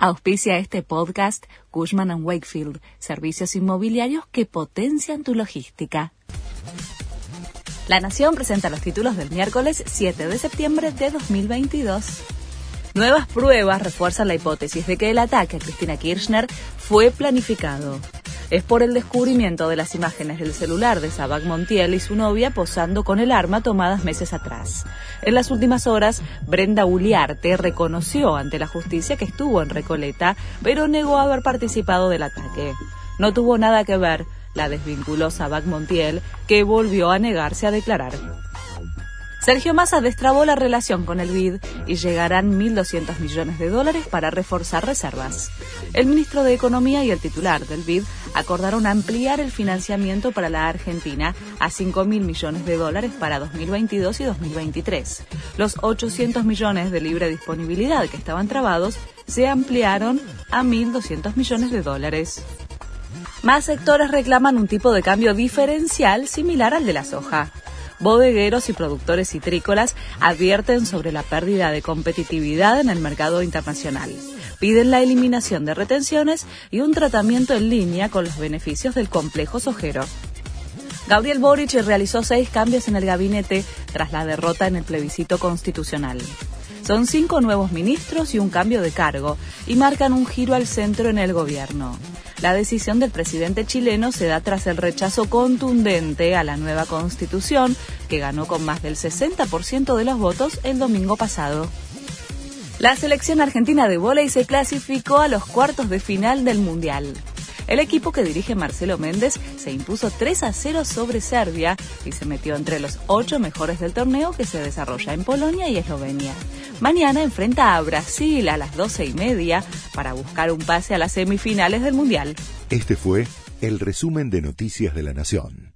Auspicia este podcast Cushman ⁇ Wakefield, servicios inmobiliarios que potencian tu logística. La Nación presenta los títulos del miércoles 7 de septiembre de 2022. Nuevas pruebas refuerzan la hipótesis de que el ataque a Cristina Kirchner fue planificado es por el descubrimiento de las imágenes del celular de Sabac Montiel y su novia posando con el arma tomadas meses atrás. En las últimas horas, Brenda Uliarte reconoció ante la justicia que estuvo en Recoleta, pero negó haber participado del ataque. No tuvo nada que ver, la desvinculó Sabac Montiel, que volvió a negarse a declarar. Sergio Massa destrabó la relación con el BID y llegarán 1.200 millones de dólares para reforzar reservas. El ministro de Economía y el titular del BID acordaron ampliar el financiamiento para la Argentina a 5.000 millones de dólares para 2022 y 2023. Los 800 millones de libre disponibilidad que estaban trabados se ampliaron a 1.200 millones de dólares. Más sectores reclaman un tipo de cambio diferencial similar al de la soja bodegueros y productores citrícolas advierten sobre la pérdida de competitividad en el mercado internacional. Piden la eliminación de retenciones y un tratamiento en línea con los beneficios del complejo sojero. Gabriel Boric realizó seis cambios en el gabinete tras la derrota en el plebiscito constitucional. Son cinco nuevos ministros y un cambio de cargo, y marcan un giro al centro en el gobierno. La decisión del presidente chileno se da tras el rechazo contundente a la nueva constitución, que ganó con más del 60% de los votos el domingo pasado. La selección argentina de vóley se clasificó a los cuartos de final del Mundial. El equipo que dirige Marcelo Méndez se impuso 3 a 0 sobre Serbia y se metió entre los ocho mejores del torneo que se desarrolla en Polonia y Eslovenia. Mañana enfrenta a Brasil a las doce y media para buscar un pase a las semifinales del Mundial. Este fue el resumen de Noticias de la Nación.